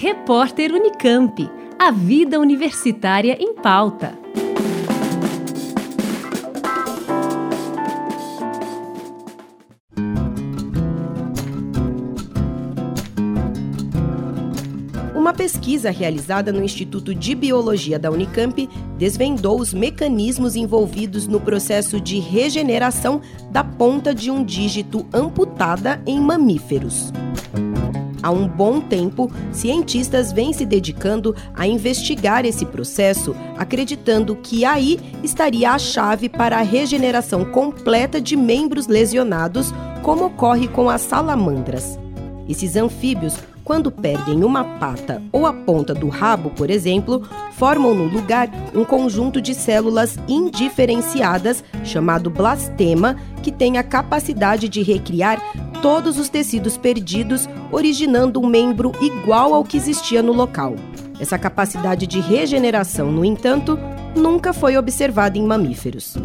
Repórter Unicamp. A vida universitária em pauta. Uma pesquisa realizada no Instituto de Biologia da Unicamp desvendou os mecanismos envolvidos no processo de regeneração da ponta de um dígito amputada em mamíferos. Há um bom tempo, cientistas vêm se dedicando a investigar esse processo, acreditando que aí estaria a chave para a regeneração completa de membros lesionados, como ocorre com as salamandras. Esses anfíbios, quando perdem uma pata ou a ponta do rabo, por exemplo, formam no lugar um conjunto de células indiferenciadas, chamado blastema, que tem a capacidade de recriar todos os tecidos perdidos, originando um membro igual ao que existia no local. Essa capacidade de regeneração, no entanto, nunca foi observada em mamíferos.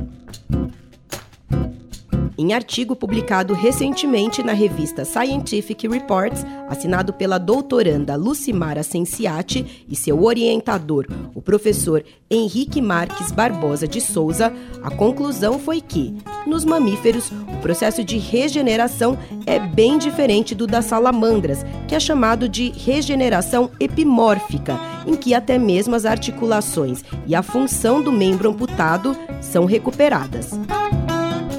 Em artigo publicado recentemente na revista Scientific Reports, assinado pela doutoranda Lucimara Senciati e seu orientador, o professor Henrique Marques Barbosa de Souza, a conclusão foi que, nos mamíferos, o processo de regeneração é bem diferente do das salamandras, que é chamado de regeneração epimórfica, em que até mesmo as articulações e a função do membro amputado são recuperadas.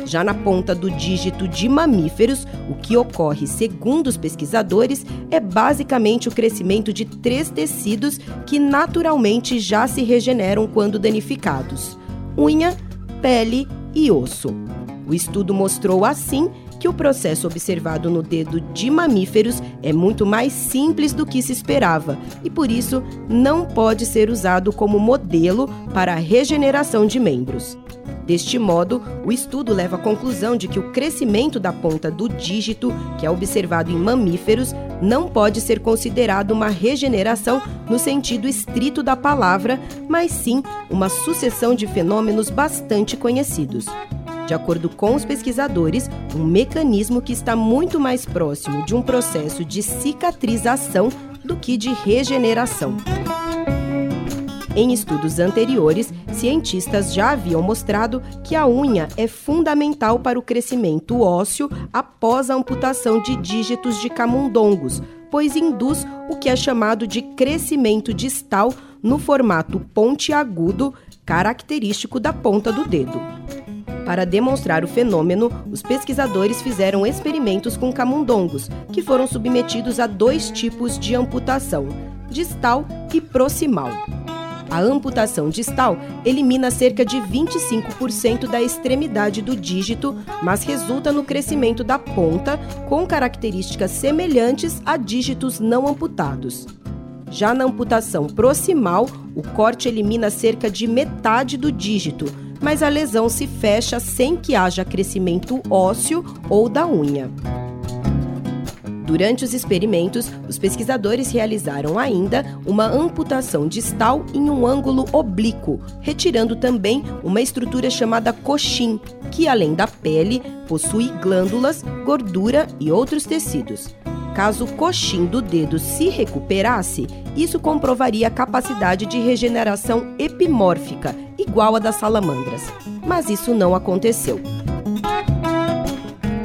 Já na ponta do dígito de mamíferos, o que ocorre, segundo os pesquisadores, é basicamente o crescimento de três tecidos que naturalmente já se regeneram quando danificados: unha, pele e osso. O estudo mostrou assim que o processo observado no dedo de mamíferos é muito mais simples do que se esperava e, por isso, não pode ser usado como modelo para a regeneração de membros. Deste modo, o estudo leva à conclusão de que o crescimento da ponta do dígito, que é observado em mamíferos, não pode ser considerado uma regeneração no sentido estrito da palavra, mas sim uma sucessão de fenômenos bastante conhecidos. De acordo com os pesquisadores, um mecanismo que está muito mais próximo de um processo de cicatrização do que de regeneração. Em estudos anteriores, cientistas já haviam mostrado que a unha é fundamental para o crescimento ósseo após a amputação de dígitos de camundongos, pois induz o que é chamado de crescimento distal no formato pontiagudo, característico da ponta do dedo. Para demonstrar o fenômeno, os pesquisadores fizeram experimentos com camundongos, que foram submetidos a dois tipos de amputação, distal e proximal. A amputação distal elimina cerca de 25% da extremidade do dígito, mas resulta no crescimento da ponta, com características semelhantes a dígitos não amputados. Já na amputação proximal, o corte elimina cerca de metade do dígito, mas a lesão se fecha sem que haja crescimento ósseo ou da unha. Durante os experimentos, os pesquisadores realizaram ainda uma amputação distal em um ângulo oblíquo, retirando também uma estrutura chamada coxim, que além da pele, possui glândulas, gordura e outros tecidos. Caso o coxim do dedo se recuperasse, isso comprovaria a capacidade de regeneração epimórfica, igual a das salamandras. Mas isso não aconteceu.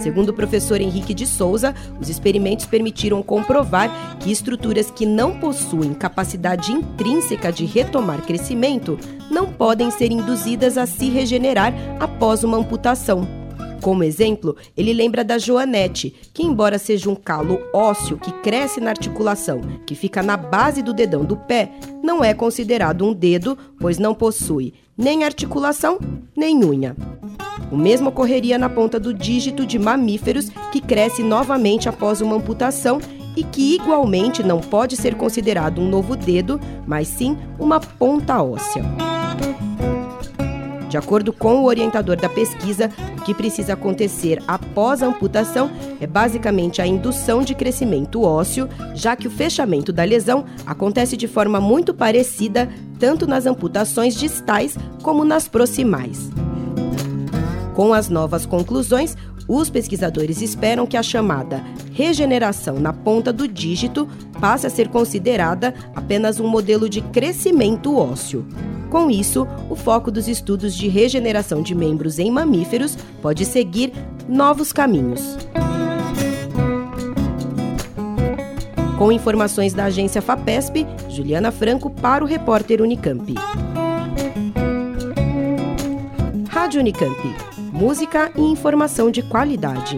Segundo o professor Henrique de Souza, os experimentos permitiram comprovar que estruturas que não possuem capacidade intrínseca de retomar crescimento não podem ser induzidas a se regenerar após uma amputação. Como exemplo, ele lembra da joanete, que, embora seja um calo ósseo que cresce na articulação, que fica na base do dedão do pé, não é considerado um dedo, pois não possui nem articulação nem unha. O mesmo ocorreria na ponta do dígito de mamíferos, que cresce novamente após uma amputação e que igualmente não pode ser considerado um novo dedo, mas sim uma ponta óssea. De acordo com o orientador da pesquisa, o que precisa acontecer após a amputação é basicamente a indução de crescimento ósseo, já que o fechamento da lesão acontece de forma muito parecida tanto nas amputações distais como nas proximais. Com as novas conclusões, Os pesquisadores esperam que a chamada regeneração na ponta do dígito passe a ser considerada apenas um modelo de crescimento ósseo. Com isso, o foco dos estudos de regeneração de membros em mamíferos pode seguir novos caminhos. Com informações da agência FAPESP, Juliana Franco para o repórter Unicamp. Rádio Unicamp. Música e informação de qualidade.